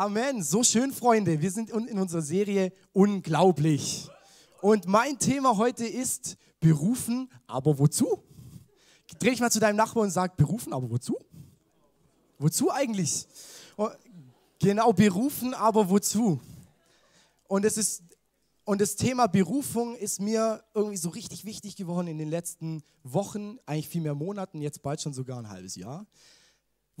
Amen. So schön, Freunde. Wir sind in unserer Serie Unglaublich. Und mein Thema heute ist berufen, aber wozu? Dreh ich mal zu deinem Nachbarn und sag, berufen, aber wozu? Wozu eigentlich? Oh, genau, berufen, aber wozu? Und es ist und das Thema Berufung ist mir irgendwie so richtig wichtig geworden in den letzten Wochen, eigentlich viel mehr Monaten, jetzt bald schon sogar ein halbes Jahr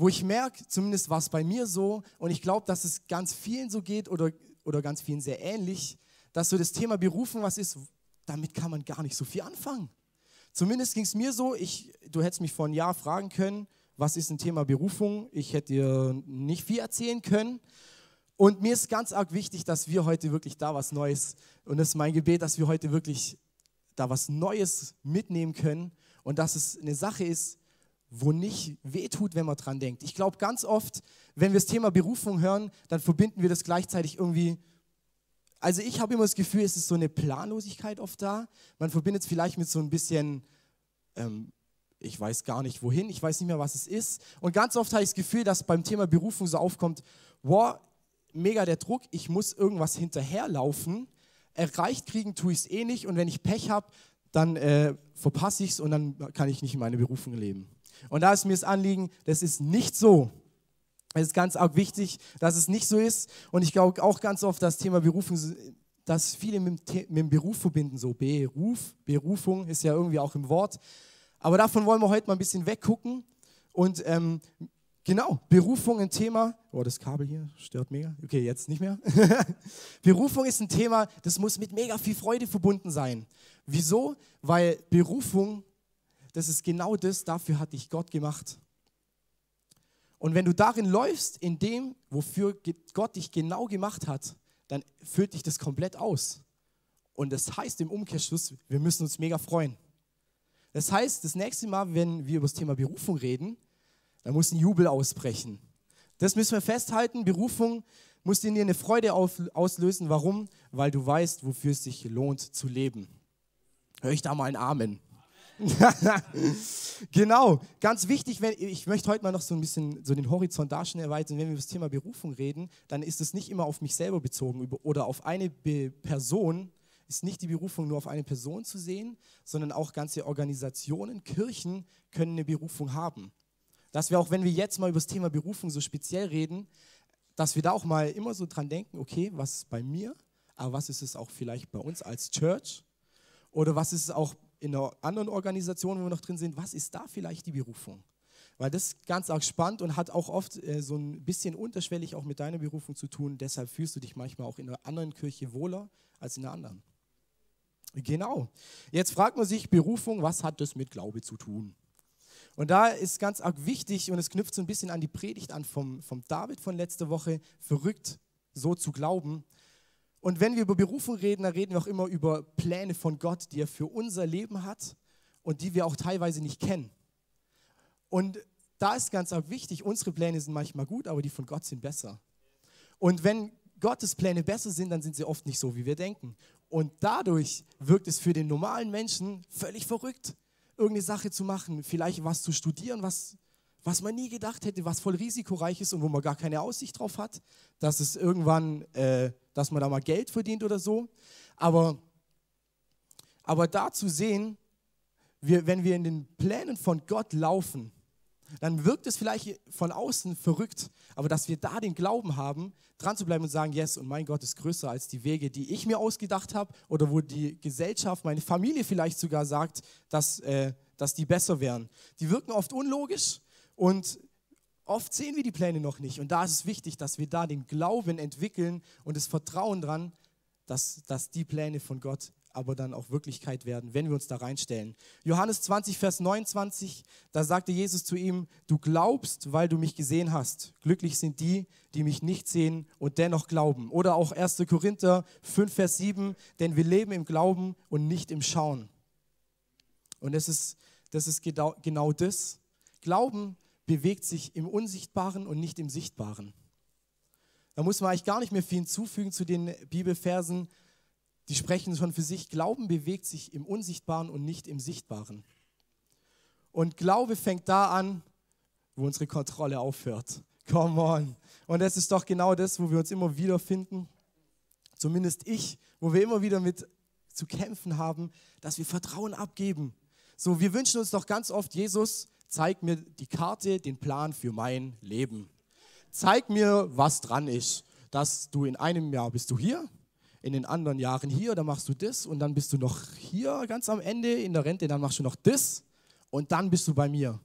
wo ich merke, zumindest war es bei mir so, und ich glaube, dass es ganz vielen so geht oder, oder ganz vielen sehr ähnlich, dass so das Thema Berufung was ist, damit kann man gar nicht so viel anfangen. Zumindest ging es mir so, ich, du hättest mich vor einem Jahr fragen können, was ist ein Thema Berufung? Ich hätte dir nicht viel erzählen können. Und mir ist ganz arg wichtig, dass wir heute wirklich da was Neues, und das ist mein Gebet, dass wir heute wirklich da was Neues mitnehmen können und dass es eine Sache ist, wo nicht wehtut, wenn man dran denkt. Ich glaube, ganz oft, wenn wir das Thema Berufung hören, dann verbinden wir das gleichzeitig irgendwie. Also ich habe immer das Gefühl, es ist so eine Planlosigkeit oft da. Man verbindet es vielleicht mit so ein bisschen, ähm, ich weiß gar nicht wohin, ich weiß nicht mehr, was es ist. Und ganz oft habe ich das Gefühl, dass beim Thema Berufung so aufkommt, wow, mega der Druck, ich muss irgendwas hinterherlaufen. Erreicht kriegen tue ich es eh nicht und wenn ich Pech habe, dann äh, verpasse ich es und dann kann ich nicht meine Berufung leben. Und da ist mir das Anliegen, das ist nicht so. Es ist ganz arg wichtig, dass es nicht so ist. Und ich glaube auch ganz oft, das Thema Berufung, dass viele mit dem, Beruf verbinden. So Beruf, Berufung ist ja irgendwie auch im Wort. Aber davon wollen wir heute mal ein bisschen weggucken. Und ähm, genau, Berufung ein Thema. Oh, das Kabel hier stört mega. Okay, jetzt nicht mehr. Berufung ist ein Thema, das muss mit mega viel Freude verbunden sein. Wieso? Weil Berufung das ist genau das, dafür hat dich Gott gemacht. Und wenn du darin läufst, in dem, wofür Gott dich genau gemacht hat, dann füllt dich das komplett aus. Und das heißt im Umkehrschluss, wir müssen uns mega freuen. Das heißt, das nächste Mal, wenn wir über das Thema Berufung reden, dann muss ein Jubel ausbrechen. Das müssen wir festhalten. Berufung muss in dir eine Freude auslösen. Warum? Weil du weißt, wofür es sich lohnt zu leben. Hör ich da mal ein Amen. genau, ganz wichtig, wenn, ich möchte heute mal noch so ein bisschen so den Horizont darstellen erweitern. Wenn wir über das Thema Berufung reden, dann ist es nicht immer auf mich selber bezogen oder auf eine Be Person, ist nicht die Berufung nur auf eine Person zu sehen, sondern auch ganze Organisationen, Kirchen können eine Berufung haben. Dass wir auch, wenn wir jetzt mal über das Thema Berufung so speziell reden, dass wir da auch mal immer so dran denken, okay, was ist bei mir, aber was ist es auch vielleicht bei uns als Church? Oder was ist es auch in einer anderen Organisation, wo wir noch drin sind, was ist da vielleicht die Berufung? Weil das ist ganz arg spannend und hat auch oft äh, so ein bisschen unterschwellig auch mit deiner Berufung zu tun. Deshalb fühlst du dich manchmal auch in einer anderen Kirche wohler als in einer anderen. Genau. Jetzt fragt man sich, Berufung, was hat das mit Glaube zu tun? Und da ist ganz arg wichtig und es knüpft so ein bisschen an die Predigt an vom, vom David von letzter Woche, verrückt so zu glauben. Und wenn wir über Berufung reden, dann reden wir auch immer über Pläne von Gott, die er für unser Leben hat und die wir auch teilweise nicht kennen. Und da ist ganz wichtig, unsere Pläne sind manchmal gut, aber die von Gott sind besser. Und wenn Gottes Pläne besser sind, dann sind sie oft nicht so, wie wir denken. Und dadurch wirkt es für den normalen Menschen völlig verrückt, irgendeine Sache zu machen, vielleicht was zu studieren, was, was man nie gedacht hätte, was voll risikoreich ist und wo man gar keine Aussicht drauf hat, dass es irgendwann äh, dass man da mal Geld verdient oder so. Aber, aber da zu sehen, wir, wenn wir in den Plänen von Gott laufen, dann wirkt es vielleicht von außen verrückt, aber dass wir da den Glauben haben, dran zu bleiben und sagen, yes, und mein Gott ist größer als die Wege, die ich mir ausgedacht habe oder wo die Gesellschaft, meine Familie vielleicht sogar sagt, dass, äh, dass die besser wären. Die wirken oft unlogisch und Oft sehen wir die Pläne noch nicht. Und da ist es wichtig, dass wir da den Glauben entwickeln und das Vertrauen dran, dass, dass die Pläne von Gott aber dann auch Wirklichkeit werden, wenn wir uns da reinstellen. Johannes 20, Vers 29, da sagte Jesus zu ihm, du glaubst, weil du mich gesehen hast. Glücklich sind die, die mich nicht sehen und dennoch glauben. Oder auch 1. Korinther 5, Vers 7, denn wir leben im Glauben und nicht im Schauen. Und das ist, das ist genau, genau das. Glauben bewegt sich im Unsichtbaren und nicht im Sichtbaren. Da muss man eigentlich gar nicht mehr viel hinzufügen zu den Bibelversen. Die sprechen schon für sich. Glauben bewegt sich im Unsichtbaren und nicht im Sichtbaren. Und Glaube fängt da an, wo unsere Kontrolle aufhört. Come on. Und das ist doch genau das, wo wir uns immer wieder finden, zumindest ich, wo wir immer wieder mit zu kämpfen haben, dass wir Vertrauen abgeben. So, wir wünschen uns doch ganz oft, Jesus, zeig mir die Karte, den Plan für mein Leben. Zeig mir, was dran ist, dass du in einem Jahr bist du hier, in den anderen Jahren hier, dann machst du das und dann bist du noch hier ganz am Ende in der Rente, dann machst du noch das und dann bist du bei mir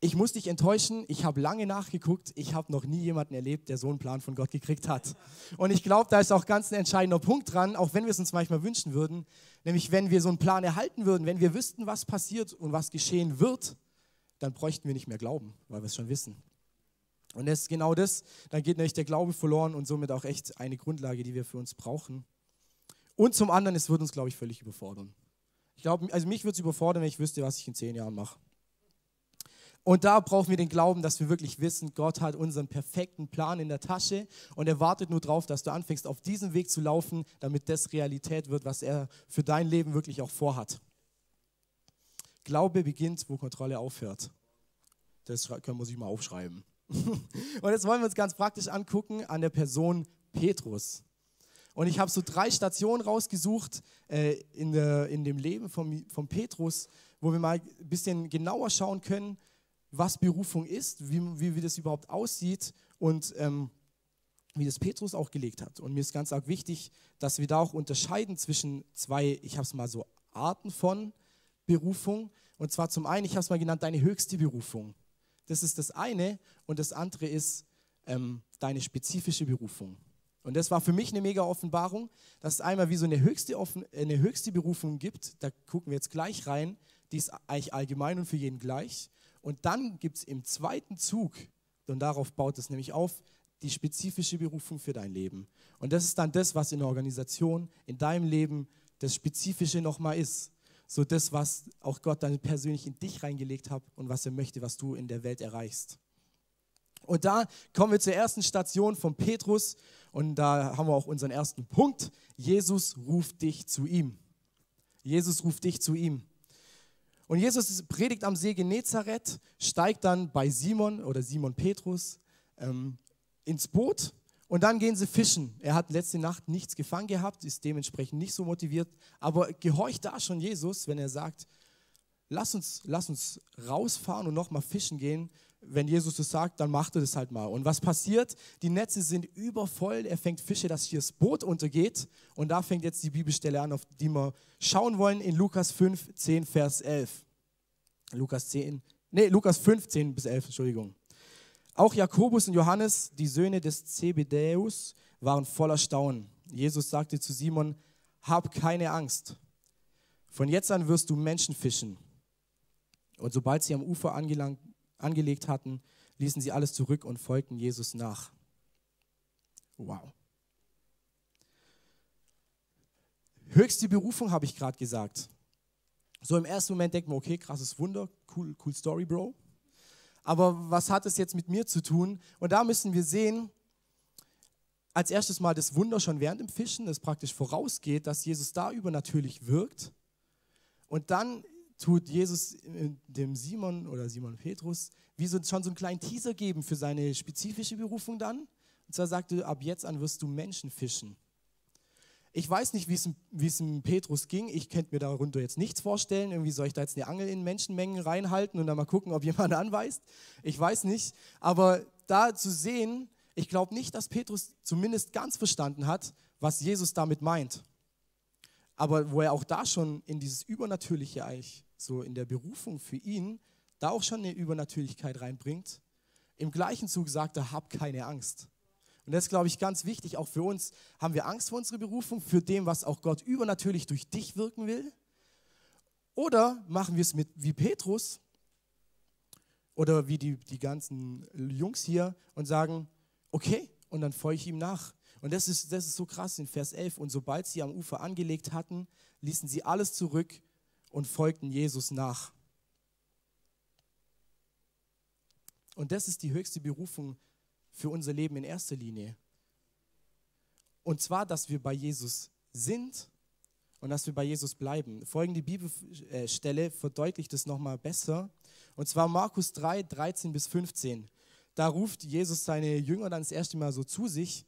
ich muss dich enttäuschen, ich habe lange nachgeguckt, ich habe noch nie jemanden erlebt, der so einen Plan von Gott gekriegt hat. Und ich glaube, da ist auch ganz ein entscheidender Punkt dran, auch wenn wir es uns manchmal wünschen würden, nämlich wenn wir so einen Plan erhalten würden, wenn wir wüssten, was passiert und was geschehen wird, dann bräuchten wir nicht mehr glauben, weil wir es schon wissen. Und das ist genau das, dann geht nämlich der Glaube verloren und somit auch echt eine Grundlage, die wir für uns brauchen. Und zum anderen, es würde uns, glaube ich, völlig überfordern. Ich glaube, also mich würde es überfordern, wenn ich wüsste, was ich in zehn Jahren mache. Und da brauchen wir den Glauben, dass wir wirklich wissen, Gott hat unseren perfekten Plan in der Tasche und er wartet nur darauf, dass du anfängst, auf diesen Weg zu laufen, damit das Realität wird, was er für dein Leben wirklich auch vorhat. Glaube beginnt, wo Kontrolle aufhört. Das können wir sich mal aufschreiben. Und jetzt wollen wir uns ganz praktisch angucken an der Person Petrus. Und ich habe so drei Stationen rausgesucht äh, in, der, in dem Leben von, von Petrus, wo wir mal ein bisschen genauer schauen können, was Berufung ist, wie, wie, wie das überhaupt aussieht und ähm, wie das Petrus auch gelegt hat. Und mir ist ganz arg wichtig, dass wir da auch unterscheiden zwischen zwei, ich habe es mal so Arten von Berufung. Und zwar zum einen, ich habe es mal genannt, deine höchste Berufung. Das ist das eine. Und das andere ist ähm, deine spezifische Berufung. Und das war für mich eine mega Offenbarung, dass es einmal wie so eine höchste, eine höchste Berufung gibt. Da gucken wir jetzt gleich rein. Die ist eigentlich allgemein und für jeden gleich. Und dann gibt es im zweiten Zug, und darauf baut es nämlich auf, die spezifische Berufung für dein Leben. Und das ist dann das, was in der Organisation, in deinem Leben das Spezifische nochmal ist. So das, was auch Gott dann persönlich in dich reingelegt hat und was er möchte, was du in der Welt erreichst. Und da kommen wir zur ersten Station von Petrus und da haben wir auch unseren ersten Punkt. Jesus ruft dich zu ihm. Jesus ruft dich zu ihm. Und Jesus predigt am See Genezareth, steigt dann bei Simon oder Simon Petrus ähm, ins Boot und dann gehen sie fischen. Er hat letzte Nacht nichts gefangen gehabt, ist dementsprechend nicht so motiviert, aber gehorcht da schon Jesus, wenn er sagt, lass uns, lass uns rausfahren und nochmal fischen gehen. Wenn Jesus das sagt, dann macht er das halt mal. Und was passiert? Die Netze sind übervoll. Er fängt Fische, dass hier das Boot untergeht. Und da fängt jetzt die Bibelstelle an, auf die wir schauen wollen in Lukas 5, 10, Vers 11. Lukas 10, nee, Lukas 5, 10 bis 11, Entschuldigung. Auch Jakobus und Johannes, die Söhne des Zebedäus, waren voller Staunen. Jesus sagte zu Simon, hab keine Angst. Von jetzt an wirst du Menschen fischen. Und sobald sie am Ufer angelangt, angelegt hatten, ließen sie alles zurück und folgten Jesus nach. Wow. Höchste Berufung habe ich gerade gesagt. So im ersten Moment denkt man, okay, krasses Wunder, cool, cool Story, Bro. Aber was hat es jetzt mit mir zu tun? Und da müssen wir sehen, als erstes mal das Wunder schon während dem Fischen, das praktisch vorausgeht, dass Jesus da übernatürlich wirkt. Und dann tut Jesus dem Simon oder Simon Petrus wie so, schon so einen kleinen Teaser geben für seine spezifische Berufung dann. Und zwar sagte, ab jetzt an wirst du Menschen fischen. Ich weiß nicht, wie es im Petrus ging. Ich könnte mir darunter jetzt nichts vorstellen. Irgendwie soll ich da jetzt eine Angel in Menschenmengen reinhalten und dann mal gucken, ob jemand anweist. Ich weiß nicht. Aber da zu sehen, ich glaube nicht, dass Petrus zumindest ganz verstanden hat, was Jesus damit meint. Aber wo er auch da schon in dieses Übernatürliche eigentlich so in der Berufung für ihn, da auch schon eine Übernatürlichkeit reinbringt. Im gleichen Zug sagt er, hab keine Angst. Und das ist, glaube ich, ganz wichtig, auch für uns. Haben wir Angst vor unserer Berufung, für dem, was auch Gott übernatürlich durch dich wirken will? Oder machen wir es mit wie Petrus oder wie die, die ganzen Jungs hier und sagen, okay, und dann folge ich ihm nach. Und das ist, das ist so krass in Vers 11. Und sobald sie am Ufer angelegt hatten, ließen sie alles zurück und folgten Jesus nach. Und das ist die höchste Berufung für unser Leben in erster Linie. Und zwar, dass wir bei Jesus sind und dass wir bei Jesus bleiben. Folgende Bibelstelle verdeutlicht es nochmal besser. Und zwar Markus 3, 13 bis 15. da ruft Jesus seine Jünger dann das erste Mal so zu sich.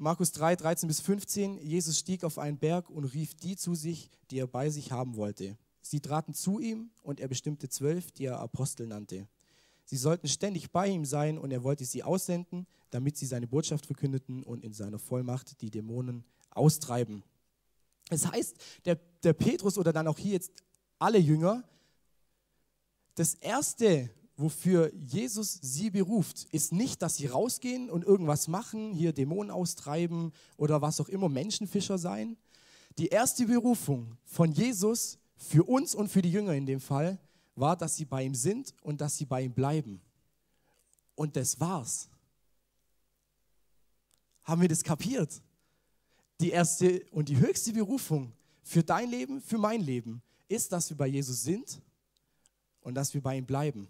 Markus 3, 13 bis 15, Jesus stieg auf einen Berg und rief die zu sich, die er bei sich haben wollte. Sie traten zu ihm und er bestimmte zwölf, die er Apostel nannte. Sie sollten ständig bei ihm sein und er wollte sie aussenden, damit sie seine Botschaft verkündeten und in seiner Vollmacht die Dämonen austreiben. Es das heißt, der, der Petrus oder dann auch hier jetzt alle Jünger, das Erste, wofür Jesus sie beruft, ist nicht, dass sie rausgehen und irgendwas machen, hier Dämonen austreiben oder was auch immer, Menschenfischer sein. Die erste Berufung von Jesus für uns und für die Jünger in dem Fall war, dass sie bei ihm sind und dass sie bei ihm bleiben. Und das war's. Haben wir das kapiert? Die erste und die höchste Berufung für dein Leben, für mein Leben, ist, dass wir bei Jesus sind und dass wir bei ihm bleiben.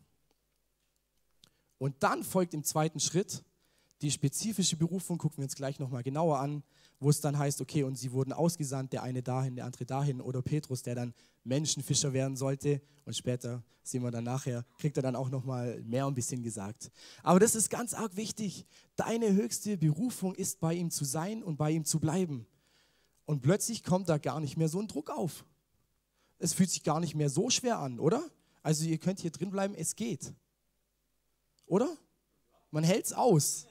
Und dann folgt im zweiten Schritt die spezifische Berufung, gucken wir uns gleich nochmal genauer an, wo es dann heißt, okay, und sie wurden ausgesandt, der eine dahin, der andere dahin, oder Petrus, der dann Menschenfischer werden sollte. Und später sehen wir dann nachher, kriegt er dann auch nochmal mehr ein bisschen gesagt. Aber das ist ganz arg wichtig. Deine höchste Berufung ist, bei ihm zu sein und bei ihm zu bleiben. Und plötzlich kommt da gar nicht mehr so ein Druck auf. Es fühlt sich gar nicht mehr so schwer an, oder? Also ihr könnt hier drin bleiben, es geht. Oder? Man hält es aus.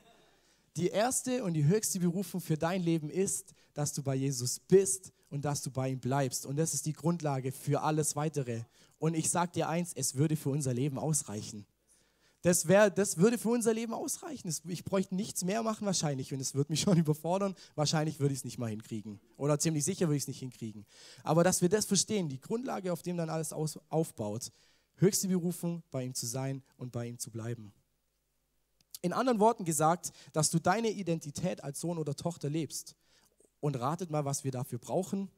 Die erste und die höchste Berufung für dein Leben ist, dass du bei Jesus bist und dass du bei ihm bleibst. Und das ist die Grundlage für alles Weitere. Und ich sage dir eins, es würde für unser Leben ausreichen. Das, wär, das würde für unser Leben ausreichen. Ich bräuchte nichts mehr machen wahrscheinlich und es würde mich schon überfordern. Wahrscheinlich würde ich es nicht mal hinkriegen. Oder ziemlich sicher würde ich es nicht hinkriegen. Aber dass wir das verstehen, die Grundlage, auf dem dann alles aus, aufbaut, höchste Berufung, bei ihm zu sein und bei ihm zu bleiben. In anderen Worten gesagt, dass du deine Identität als Sohn oder Tochter lebst. Und ratet mal, was wir dafür brauchen.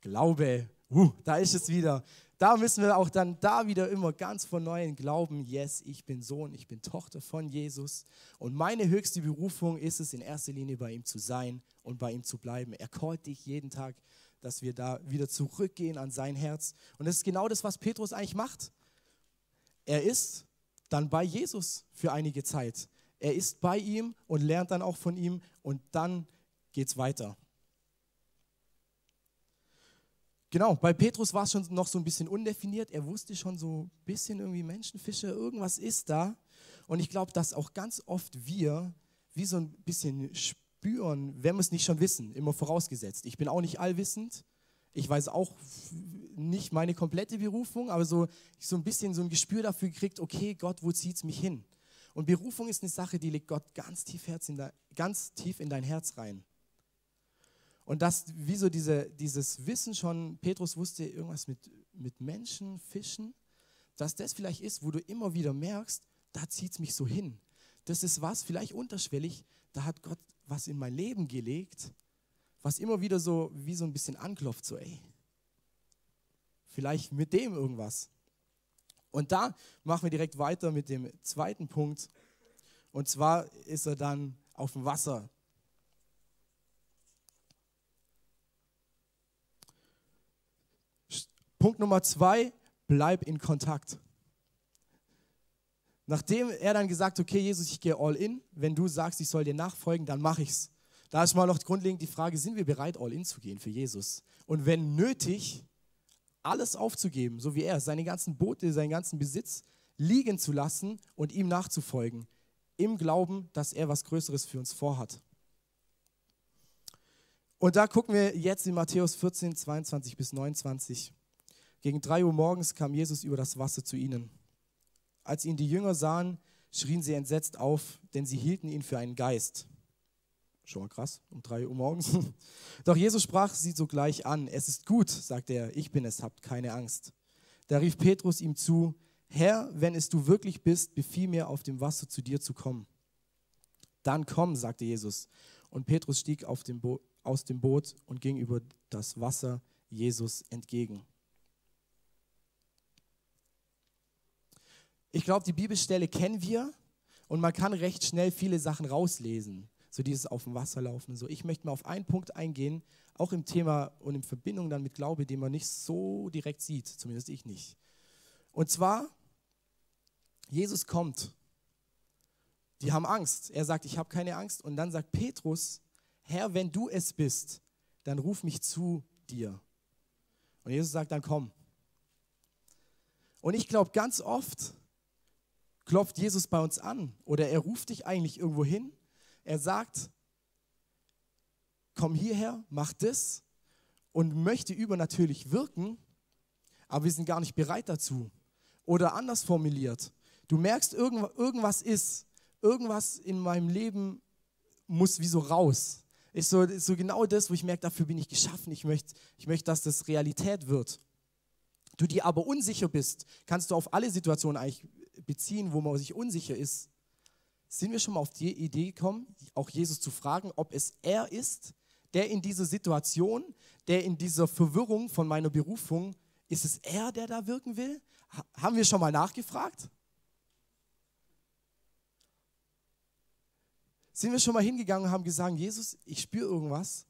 Glaube. Uh, da ist es wieder. Da müssen wir auch dann da wieder immer ganz von neuem glauben, yes, ich bin Sohn, ich bin Tochter von Jesus. Und meine höchste Berufung ist es, in erster Linie bei ihm zu sein und bei ihm zu bleiben. Er callt dich jeden Tag, dass wir da wieder zurückgehen an sein Herz. Und das ist genau das, was Petrus eigentlich macht. Er ist dann bei Jesus für einige Zeit. Er ist bei ihm und lernt dann auch von ihm und dann geht es weiter. Genau, bei Petrus war es schon noch so ein bisschen undefiniert. Er wusste schon so ein bisschen irgendwie Menschenfische, irgendwas ist da. Und ich glaube, dass auch ganz oft wir wie so ein bisschen spüren, wenn wir es nicht schon wissen, immer vorausgesetzt. Ich bin auch nicht allwissend. Ich weiß auch nicht meine komplette Berufung, aber so, so ein bisschen so ein Gespür dafür gekriegt, okay, Gott, wo zieht es mich hin? Und Berufung ist eine Sache, die legt Gott ganz tief, in dein, ganz tief in dein Herz rein. Und das, wie so diese, dieses Wissen schon, Petrus wusste irgendwas mit, mit Menschen, Fischen, dass das vielleicht ist, wo du immer wieder merkst, da zieht es mich so hin. Das ist was, vielleicht unterschwellig, da hat Gott was in mein Leben gelegt, was immer wieder so wie so ein bisschen anklopft, so ey, vielleicht mit dem irgendwas. Und da machen wir direkt weiter mit dem zweiten Punkt. Und zwar ist er dann auf dem Wasser. Punkt Nummer zwei, bleib in Kontakt. Nachdem er dann gesagt, okay, Jesus, ich gehe all in, wenn du sagst, ich soll dir nachfolgen, dann mache ich's. Da ist mal noch grundlegend die Frage, sind wir bereit, all in zu gehen für Jesus? Und wenn nötig, alles aufzugeben, so wie er, seine ganzen Boote, seinen ganzen Besitz liegen zu lassen und ihm nachzufolgen, im Glauben, dass er was Größeres für uns vorhat. Und da gucken wir jetzt in Matthäus 14, 22 bis 29. Gegen drei Uhr morgens kam Jesus über das Wasser zu ihnen. Als ihn die Jünger sahen, schrien sie entsetzt auf, denn sie hielten ihn für einen Geist. Schon mal krass, um drei Uhr morgens. Doch Jesus sprach sie sogleich an. Es ist gut, sagte er, ich bin es, habt keine Angst. Da rief Petrus ihm zu, Herr, wenn es du wirklich bist, befiehl mir, auf dem Wasser zu dir zu kommen. Dann komm, sagte Jesus. Und Petrus stieg dem aus dem Boot und ging über das Wasser Jesus entgegen. Ich glaube, die Bibelstelle kennen wir und man kann recht schnell viele Sachen rauslesen so dieses auf dem Wasser laufen so. Ich möchte mal auf einen Punkt eingehen, auch im Thema und in Verbindung dann mit Glaube, den man nicht so direkt sieht, zumindest ich nicht. Und zwar, Jesus kommt Die haben Angst. Er sagt, ich habe keine Angst. Und dann sagt Petrus, Herr, wenn du es bist, dann ruf mich zu dir. Und Jesus sagt, dann komm. Und ich glaube, ganz oft klopft Jesus bei uns an oder er ruft dich eigentlich irgendwo hin. Er sagt, komm hierher, mach das und möchte übernatürlich wirken, aber wir sind gar nicht bereit dazu. Oder anders formuliert, du merkst, irgendwas ist, irgendwas in meinem Leben muss wie so raus. Ist so, ist so genau das, wo ich merke, dafür bin ich geschaffen. Ich möchte, ich möchte, dass das Realität wird. Du dir aber unsicher bist, kannst du auf alle Situationen eigentlich beziehen, wo man sich unsicher ist. Sind wir schon mal auf die Idee gekommen, auch Jesus zu fragen, ob es er ist, der in dieser Situation, der in dieser Verwirrung von meiner Berufung, ist es er, der da wirken will? Haben wir schon mal nachgefragt? Sind wir schon mal hingegangen und haben gesagt, Jesus, ich spüre irgendwas,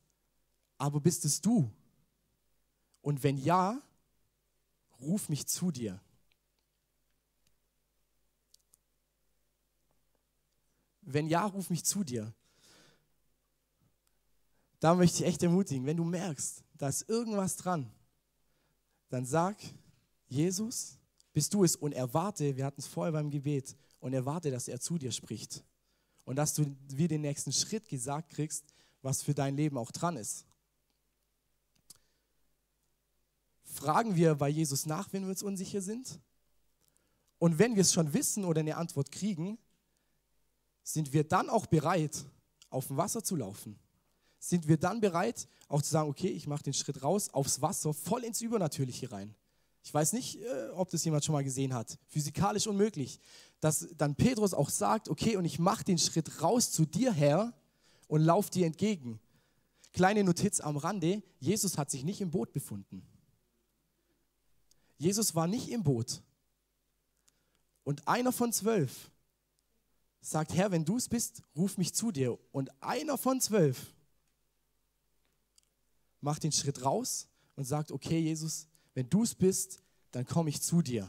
aber bist es du? Und wenn ja, ruf mich zu dir. Wenn ja, ruf mich zu dir. Da möchte ich echt ermutigen, wenn du merkst, da ist irgendwas dran, dann sag, Jesus, bist du es und erwarte, wir hatten es vorher beim Gebet, und erwarte, dass er zu dir spricht. Und dass du wie den nächsten Schritt gesagt kriegst, was für dein Leben auch dran ist. Fragen wir bei Jesus nach, wenn wir uns unsicher sind? Und wenn wir es schon wissen oder eine Antwort kriegen, sind wir dann auch bereit, auf dem Wasser zu laufen? Sind wir dann bereit, auch zu sagen, okay, ich mache den Schritt raus aufs Wasser, voll ins Übernatürliche rein? Ich weiß nicht, äh, ob das jemand schon mal gesehen hat. Physikalisch unmöglich. Dass dann Petrus auch sagt, okay, und ich mache den Schritt raus zu dir, Herr, und lauf dir entgegen. Kleine Notiz am Rande, Jesus hat sich nicht im Boot befunden. Jesus war nicht im Boot. Und einer von zwölf sagt, Herr, wenn du es bist, ruf mich zu dir. Und einer von zwölf macht den Schritt raus und sagt, okay, Jesus, wenn du es bist, dann komme ich zu dir.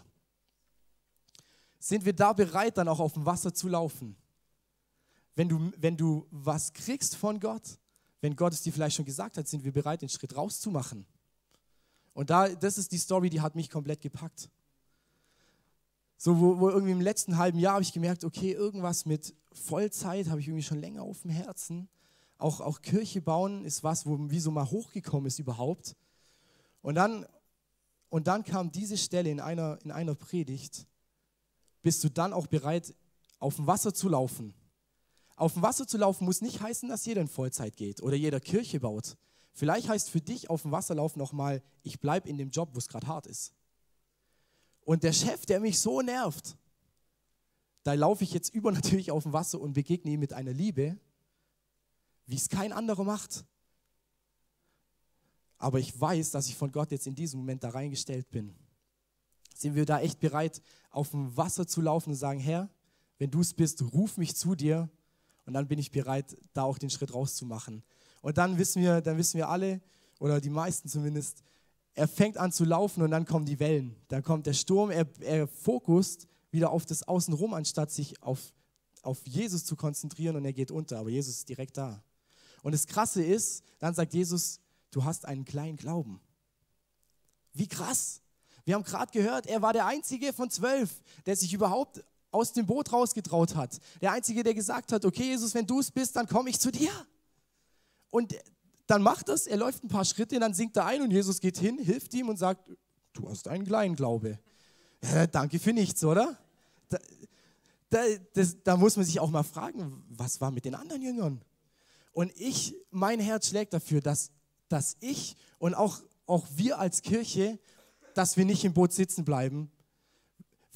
Sind wir da bereit, dann auch auf dem Wasser zu laufen? Wenn du, wenn du was kriegst von Gott, wenn Gott es dir vielleicht schon gesagt hat, sind wir bereit, den Schritt rauszumachen. Und da, das ist die Story, die hat mich komplett gepackt. So, wo, wo irgendwie im letzten halben Jahr habe ich gemerkt, okay, irgendwas mit Vollzeit habe ich irgendwie schon länger auf dem Herzen. Auch, auch Kirche bauen ist was, wo wie so mal hochgekommen ist überhaupt. Und dann, und dann kam diese Stelle in einer, in einer Predigt. Bist du dann auch bereit, auf dem Wasser zu laufen? Auf dem Wasser zu laufen muss nicht heißen, dass jeder in Vollzeit geht oder jeder Kirche baut. Vielleicht heißt für dich auf dem Wasserlauf nochmal, ich bleibe in dem Job, wo es gerade hart ist. Und der Chef, der mich so nervt, da laufe ich jetzt übernatürlich auf dem Wasser und begegne ihm mit einer Liebe, wie es kein anderer macht. Aber ich weiß, dass ich von Gott jetzt in diesem Moment da reingestellt bin. Sind wir da echt bereit, auf dem Wasser zu laufen und sagen, Herr, wenn du es bist, ruf mich zu dir. Und dann bin ich bereit, da auch den Schritt rauszumachen. Und dann wissen wir, dann wissen wir alle, oder die meisten zumindest, er fängt an zu laufen und dann kommen die Wellen. Dann kommt der Sturm, er, er fokust wieder auf das Außenrum, anstatt sich auf, auf Jesus zu konzentrieren und er geht unter. Aber Jesus ist direkt da. Und das Krasse ist, dann sagt Jesus, du hast einen kleinen Glauben. Wie krass. Wir haben gerade gehört, er war der Einzige von zwölf, der sich überhaupt aus dem Boot rausgetraut hat. Der Einzige, der gesagt hat, okay Jesus, wenn du es bist, dann komme ich zu dir. Und dann macht das, er läuft ein paar Schritte, dann sinkt er ein und Jesus geht hin, hilft ihm und sagt, du hast einen kleinen Glaube. Ja, danke für nichts, oder? Da, da, das, da muss man sich auch mal fragen, was war mit den anderen Jüngern? Und ich, mein Herz schlägt dafür, dass, dass ich und auch, auch wir als Kirche, dass wir nicht im Boot sitzen bleiben,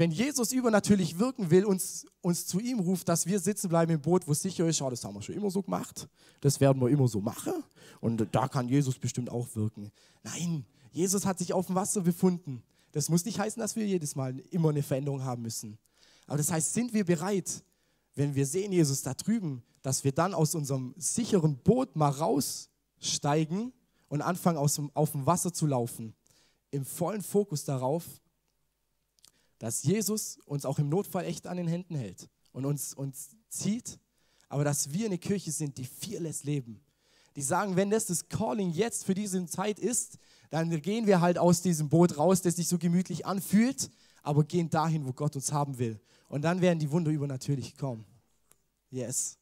wenn Jesus übernatürlich wirken will, uns, uns zu ihm ruft, dass wir sitzen bleiben im Boot, wo es sicher ist, schau, das haben wir schon immer so gemacht, das werden wir immer so machen und da kann Jesus bestimmt auch wirken. Nein, Jesus hat sich auf dem Wasser befunden. Das muss nicht heißen, dass wir jedes Mal immer eine Veränderung haben müssen. Aber das heißt, sind wir bereit, wenn wir sehen Jesus da drüben, dass wir dann aus unserem sicheren Boot mal raussteigen und anfangen, aus dem, auf dem Wasser zu laufen, im vollen Fokus darauf, dass Jesus uns auch im Notfall echt an den Händen hält und uns, uns zieht, aber dass wir eine Kirche sind, die vieles leben. Die sagen, wenn das das Calling jetzt für diese Zeit ist, dann gehen wir halt aus diesem Boot raus, das sich so gemütlich anfühlt, aber gehen dahin, wo Gott uns haben will. Und dann werden die Wunder übernatürlich kommen. Yes.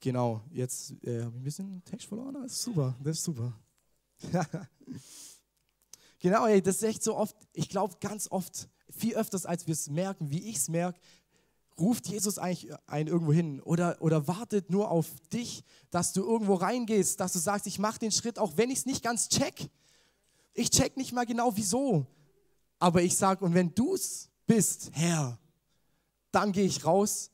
Genau, jetzt äh, habe ich ein bisschen Text verloren, das ist super, das ist super. genau, ey, das ist echt so oft, ich glaube ganz oft, viel öfters als wir es merken, wie ich es merke, ruft Jesus eigentlich einen irgendwo hin oder, oder wartet nur auf dich, dass du irgendwo reingehst, dass du sagst, ich mache den Schritt, auch wenn ich es nicht ganz check. Ich check nicht mal genau wieso. Aber ich sage, und wenn du es bist, Herr, dann gehe ich raus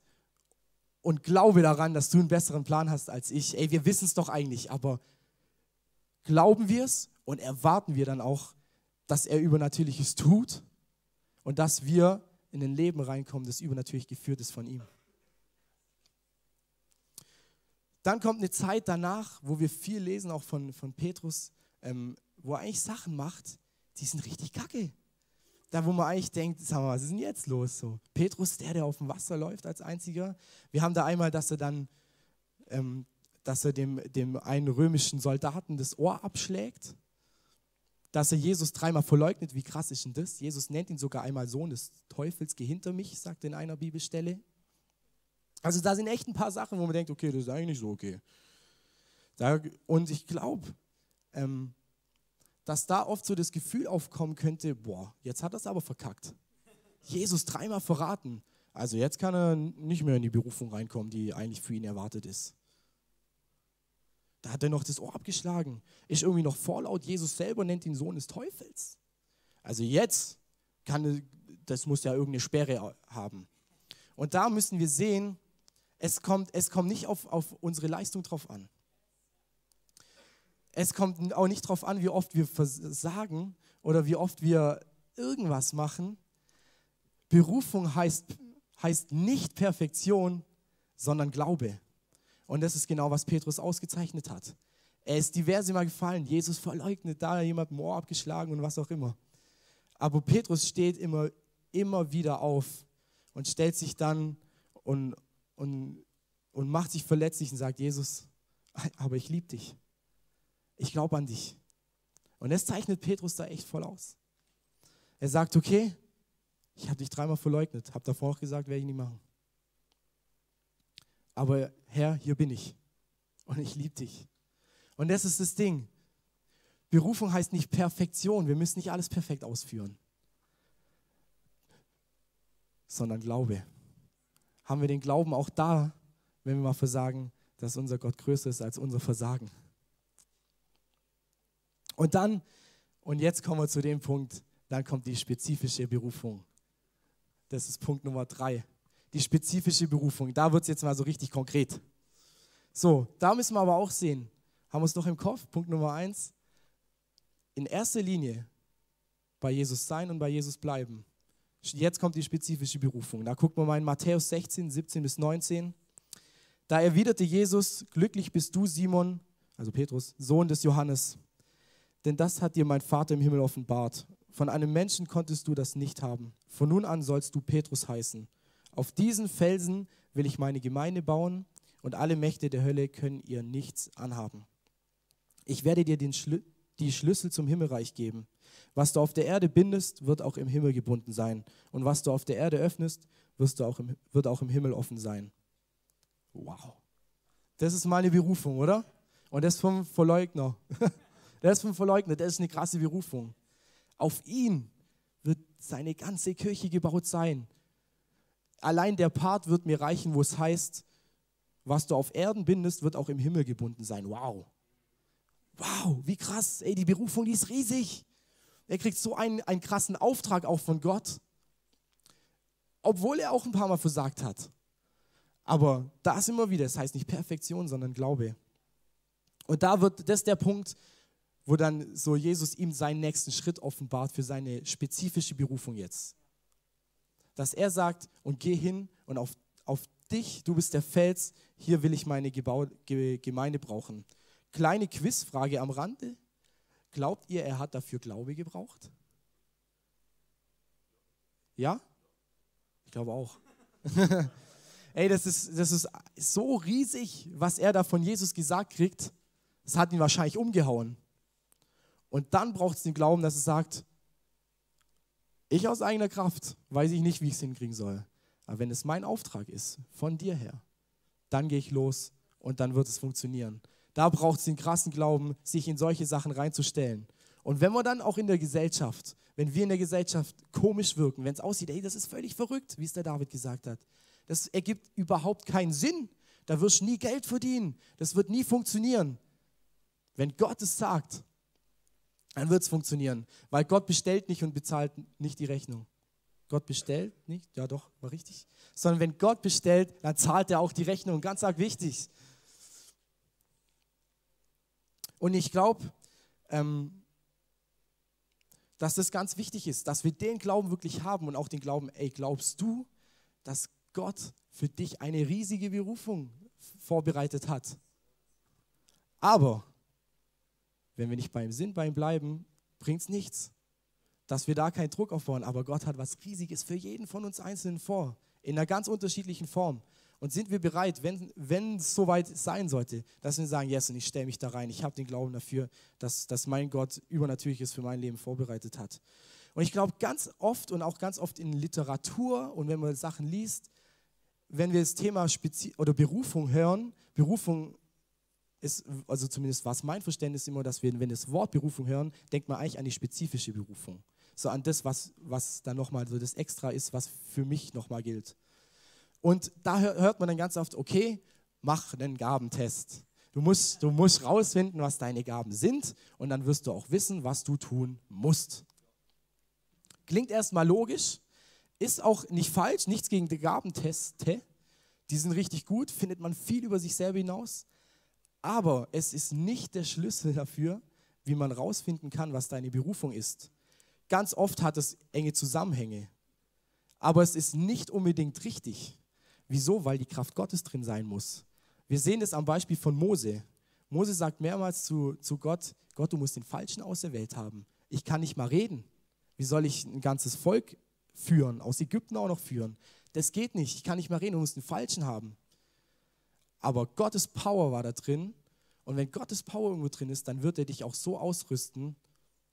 und glaube daran, dass du einen besseren Plan hast als ich. Ey, wir wissen es doch eigentlich, aber glauben wir es und erwarten wir dann auch, dass er Übernatürliches tut und dass wir in ein Leben reinkommen, das übernatürlich geführt ist von ihm. Dann kommt eine Zeit danach, wo wir viel lesen, auch von, von Petrus, ähm, wo er eigentlich Sachen macht, die sind richtig kacke. Da, wo man eigentlich denkt, sag mal, was ist denn jetzt los? So, Petrus, der, der auf dem Wasser läuft als einziger. Wir haben da einmal, dass er dann, ähm, dass er dem, dem einen römischen Soldaten das Ohr abschlägt dass er Jesus dreimal verleugnet. Wie krass ist denn das? Jesus nennt ihn sogar einmal Sohn des Teufels, geh hinter mich, sagt er in einer Bibelstelle. Also da sind echt ein paar Sachen, wo man denkt, okay, das ist eigentlich so okay. Da, und ich glaube, ähm, dass da oft so das Gefühl aufkommen könnte, boah, jetzt hat er es aber verkackt. Jesus dreimal verraten. Also jetzt kann er nicht mehr in die Berufung reinkommen, die eigentlich für ihn erwartet ist. Da hat er noch das Ohr abgeschlagen. Ist irgendwie noch vorlaut. Jesus selber nennt ihn Sohn des Teufels. Also jetzt kann, das muss ja irgendeine Sperre haben. Und da müssen wir sehen, es kommt, es kommt nicht auf, auf unsere Leistung drauf an. Es kommt auch nicht darauf an, wie oft wir versagen oder wie oft wir irgendwas machen. Berufung heißt, heißt nicht Perfektion, sondern Glaube. Und das ist genau, was Petrus ausgezeichnet hat. Er ist diverse Mal gefallen. Jesus verleugnet da jemand Moor abgeschlagen und was auch immer. Aber Petrus steht immer, immer wieder auf und stellt sich dann und, und, und macht sich verletzlich und sagt, Jesus, aber ich liebe dich. Ich glaube an dich. Und das zeichnet Petrus da echt voll aus. Er sagt, okay, ich habe dich dreimal verleugnet, habe davor auch gesagt, werde ich nicht machen aber Herr, hier bin ich und ich liebe dich. Und das ist das Ding. Berufung heißt nicht Perfektion, wir müssen nicht alles perfekt ausführen, sondern Glaube. Haben wir den Glauben auch da, wenn wir mal versagen, dass unser Gott größer ist als unser Versagen. Und dann, und jetzt kommen wir zu dem Punkt, dann kommt die spezifische Berufung. Das ist Punkt Nummer drei die spezifische Berufung. Da wird es jetzt mal so richtig konkret. So, da müssen wir aber auch sehen, haben wir es noch im Kopf, Punkt Nummer eins, in erster Linie bei Jesus sein und bei Jesus bleiben. Jetzt kommt die spezifische Berufung. Da gucken wir mal in Matthäus 16, 17 bis 19. Da erwiderte Jesus, glücklich bist du, Simon, also Petrus, Sohn des Johannes, denn das hat dir mein Vater im Himmel offenbart. Von einem Menschen konntest du das nicht haben. Von nun an sollst du Petrus heißen. Auf diesen Felsen will ich meine Gemeinde bauen und alle Mächte der Hölle können ihr nichts anhaben. Ich werde dir den Schlü die Schlüssel zum Himmelreich geben. Was du auf der Erde bindest, wird auch im Himmel gebunden sein. Und was du auf der Erde öffnest, wirst du auch im, wird auch im Himmel offen sein. Wow. Das ist meine Berufung, oder? Und das vom Verleugner. Das ist vom Verleugner, das ist eine krasse Berufung. Auf ihn wird seine ganze Kirche gebaut sein allein der Part wird mir reichen, wo es heißt, was du auf Erden bindest, wird auch im Himmel gebunden sein. Wow. Wow, wie krass. Ey, die Berufung, die ist riesig. Er kriegt so einen, einen krassen Auftrag auch von Gott, obwohl er auch ein paar Mal versagt hat. Aber da ist immer wieder, das heißt nicht Perfektion, sondern Glaube. Und da wird, das der Punkt, wo dann so Jesus ihm seinen nächsten Schritt offenbart für seine spezifische Berufung jetzt dass er sagt, und geh hin und auf, auf dich, du bist der Fels, hier will ich meine Gebau Gemeinde brauchen. Kleine Quizfrage am Rande. Glaubt ihr, er hat dafür Glaube gebraucht? Ja? Ich glaube auch. Ey, das ist, das ist so riesig, was er da von Jesus gesagt kriegt. Das hat ihn wahrscheinlich umgehauen. Und dann braucht es den Glauben, dass er sagt, ich aus eigener Kraft weiß ich nicht, wie ich es hinkriegen soll. Aber wenn es mein Auftrag ist, von dir her, dann gehe ich los und dann wird es funktionieren. Da braucht es den krassen Glauben, sich in solche Sachen reinzustellen. Und wenn wir dann auch in der Gesellschaft, wenn wir in der Gesellschaft komisch wirken, wenn es aussieht, ey, das ist völlig verrückt, wie es der David gesagt hat, das ergibt überhaupt keinen Sinn. Da wirst du nie Geld verdienen. Das wird nie funktionieren. Wenn Gott es sagt, dann wird es funktionieren. Weil Gott bestellt nicht und bezahlt nicht die Rechnung. Gott bestellt nicht, ja doch, war richtig. Sondern wenn Gott bestellt, dann zahlt er auch die Rechnung. Ganz arg wichtig. Und ich glaube, ähm, dass das ganz wichtig ist, dass wir den Glauben wirklich haben und auch den Glauben, ey, glaubst du, dass Gott für dich eine riesige Berufung vorbereitet hat. Aber wenn wir nicht bei ihm sind, bei ihm bleiben, bringt es nichts, dass wir da keinen Druck aufbauen. Aber Gott hat was Riesiges für jeden von uns Einzelnen vor, in einer ganz unterschiedlichen Form. Und sind wir bereit, wenn, es soweit sein sollte, dass wir sagen, yes, und ich stelle mich da rein, ich habe den Glauben dafür, dass, dass mein Gott Übernatürliches für mein Leben vorbereitet hat. Und ich glaube, ganz oft und auch ganz oft in Literatur und wenn man Sachen liest, wenn wir das Thema Spezi oder Berufung hören, Berufung ist, also zumindest war es mein Verständnis immer, dass wir, wenn wir das Wort Berufung hören, denkt man eigentlich an die spezifische Berufung. So an das, was, was dann nochmal so das Extra ist, was für mich nochmal gilt. Und da hört man dann ganz oft, okay, mach einen Gabentest. Du musst, du musst rausfinden, was deine Gaben sind und dann wirst du auch wissen, was du tun musst. Klingt erstmal logisch, ist auch nicht falsch, nichts gegen die Gabenteste. Die sind richtig gut, findet man viel über sich selber hinaus. Aber es ist nicht der Schlüssel dafür, wie man rausfinden kann, was deine Berufung ist. Ganz oft hat es enge Zusammenhänge. Aber es ist nicht unbedingt richtig. Wieso? Weil die Kraft Gottes drin sein muss. Wir sehen das am Beispiel von Mose. Mose sagt mehrmals zu, zu Gott, Gott, du musst den Falschen auserwählt haben. Ich kann nicht mal reden. Wie soll ich ein ganzes Volk führen, aus Ägypten auch noch führen. Das geht nicht. Ich kann nicht mehr reden, du musst einen Falschen haben. Aber Gottes Power war da drin. Und wenn Gottes Power irgendwo drin ist, dann wird er dich auch so ausrüsten,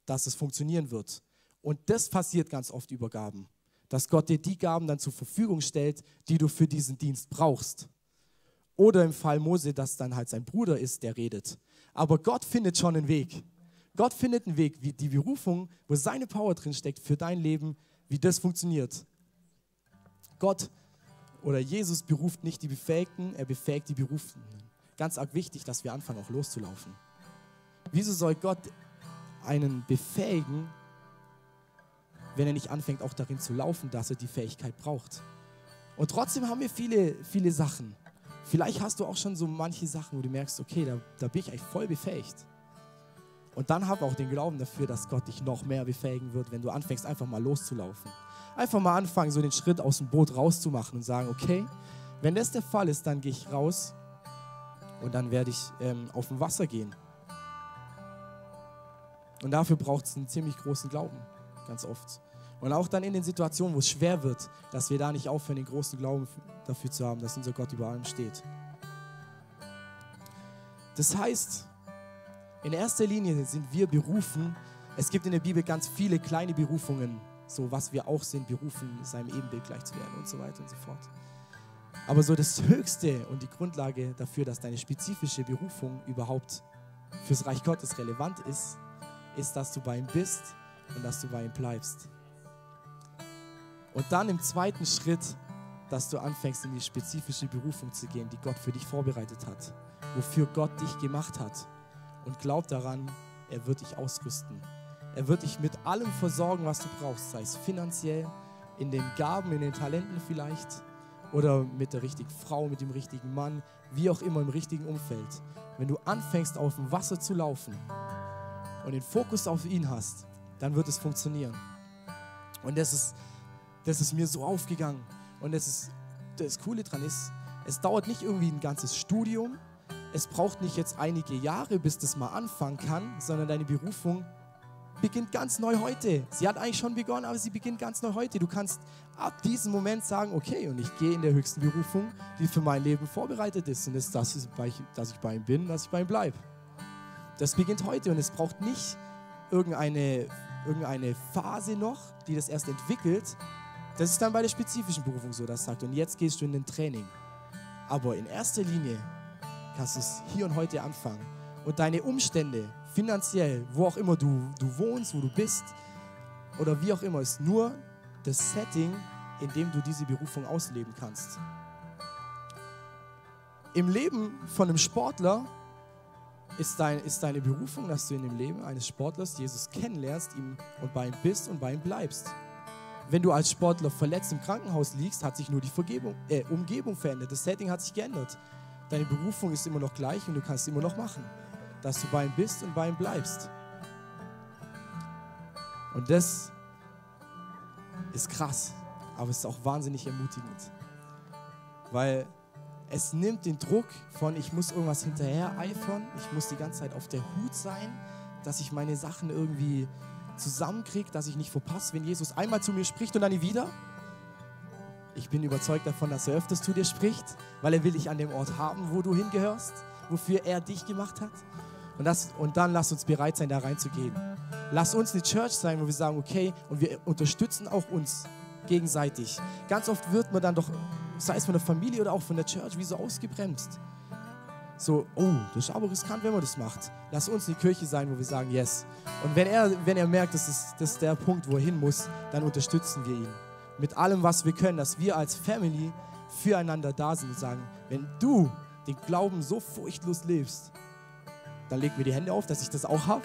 dass es funktionieren wird. Und das passiert ganz oft über Gaben. Dass Gott dir die Gaben dann zur Verfügung stellt, die du für diesen Dienst brauchst. Oder im Fall Mose, dass dann halt sein Bruder ist, der redet. Aber Gott findet schon einen Weg. Gott findet einen Weg, wie die Berufung, wo seine Power drin steckt für dein Leben, wie das funktioniert. Gott oder Jesus beruft nicht die Befähigten, er befähigt die Beruften. Ganz arg wichtig, dass wir anfangen, auch loszulaufen. Wieso soll Gott einen befähigen, wenn er nicht anfängt, auch darin zu laufen, dass er die Fähigkeit braucht? Und trotzdem haben wir viele, viele Sachen. Vielleicht hast du auch schon so manche Sachen, wo du merkst, okay, da, da bin ich eigentlich voll befähigt. Und dann hab auch den Glauben dafür, dass Gott dich noch mehr befähigen wird, wenn du anfängst, einfach mal loszulaufen. Einfach mal anfangen, so den Schritt aus dem Boot rauszumachen und sagen, okay, wenn das der Fall ist, dann gehe ich raus und dann werde ich ähm, auf dem Wasser gehen. Und dafür braucht es einen ziemlich großen Glauben, ganz oft. Und auch dann in den Situationen, wo es schwer wird, dass wir da nicht aufhören, den großen Glauben dafür zu haben, dass unser Gott über allem steht. Das heißt, in erster Linie sind wir berufen. Es gibt in der Bibel ganz viele kleine Berufungen, so was wir auch sind, berufen, seinem Ebenbild gleich zu werden und so weiter und so fort. Aber so das Höchste und die Grundlage dafür, dass deine spezifische Berufung überhaupt fürs Reich Gottes relevant ist, ist, dass du bei ihm bist und dass du bei ihm bleibst. Und dann im zweiten Schritt, dass du anfängst, in die spezifische Berufung zu gehen, die Gott für dich vorbereitet hat, wofür Gott dich gemacht hat und glaub daran, er wird dich ausrüsten. Er wird dich mit allem versorgen, was du brauchst, sei es finanziell, in den Gaben, in den Talenten vielleicht oder mit der richtigen Frau, mit dem richtigen Mann, wie auch immer im richtigen Umfeld. Wenn du anfängst, auf dem Wasser zu laufen und den Fokus auf ihn hast, dann wird es funktionieren. Und das ist, das ist mir so aufgegangen. Und das, ist, das Coole daran ist, es dauert nicht irgendwie ein ganzes Studium, es braucht nicht jetzt einige Jahre, bis das mal anfangen kann, sondern deine Berufung beginnt ganz neu heute. Sie hat eigentlich schon begonnen, aber sie beginnt ganz neu heute. Du kannst ab diesem Moment sagen, okay, und ich gehe in der höchsten Berufung, die für mein Leben vorbereitet ist. Und ist das, dass ich bei ihm bin, dass ich bei ihm bleibe. Das beginnt heute und es braucht nicht irgendeine, irgendeine Phase noch, die das erst entwickelt. Das ist dann bei der spezifischen Berufung so, das sagt. Und jetzt gehst du in den Training. Aber in erster Linie kannst du es hier und heute anfangen. Und deine Umstände, finanziell, wo auch immer du, du wohnst, wo du bist oder wie auch immer, ist nur das Setting, in dem du diese Berufung ausleben kannst. Im Leben von einem Sportler ist, dein, ist deine Berufung, dass du in dem Leben eines Sportlers Jesus kennenlernst ihm und bei ihm bist und bei ihm bleibst. Wenn du als Sportler verletzt im Krankenhaus liegst, hat sich nur die Vergebung, äh, Umgebung verändert. Das Setting hat sich geändert. Deine Berufung ist immer noch gleich und du kannst es immer noch machen. Dass du bei ihm bist und bei ihm bleibst. Und das ist krass, aber es ist auch wahnsinnig ermutigend. Weil es nimmt den Druck von, ich muss irgendwas hinterher eifern, ich muss die ganze Zeit auf der Hut sein, dass ich meine Sachen irgendwie zusammenkriege, dass ich nicht verpasse, wenn Jesus einmal zu mir spricht und dann nie wieder. Ich bin überzeugt davon, dass er öfters zu dir spricht, weil er will dich an dem Ort haben, wo du hingehörst, wofür er dich gemacht hat. Und, das, und dann lass uns bereit sein, da reinzugehen. Lass uns eine Church sein, wo wir sagen, okay, und wir unterstützen auch uns gegenseitig. Ganz oft wird man dann doch sei es von der Familie oder auch von der Church, wie so ausgebremst. So, oh, das ist aber riskant, wenn man das macht. Lass uns eine Kirche sein, wo wir sagen, yes. Und wenn er, wenn er merkt, das ist, das ist der Punkt, wo er hin muss, dann unterstützen wir ihn. Mit allem, was wir können, dass wir als Family füreinander da sind und sagen, wenn du den Glauben so furchtlos lebst, dann leg mir die Hände auf, dass ich das auch habe,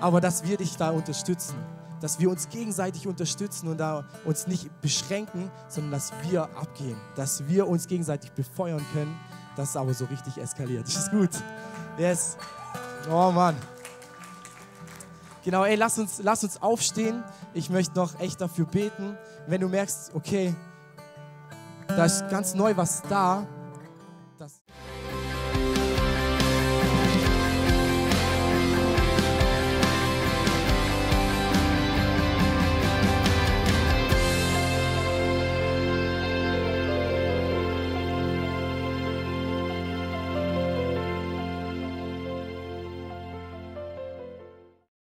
aber dass wir dich da unterstützen dass wir uns gegenseitig unterstützen und da uns nicht beschränken, sondern dass wir abgehen, dass wir uns gegenseitig befeuern können. Das ist aber so richtig eskaliert. Das ist gut. Yes. Oh Mann. Genau, ey, lass uns, lass uns aufstehen. Ich möchte noch echt dafür beten. Wenn du merkst, okay, da ist ganz neu was da,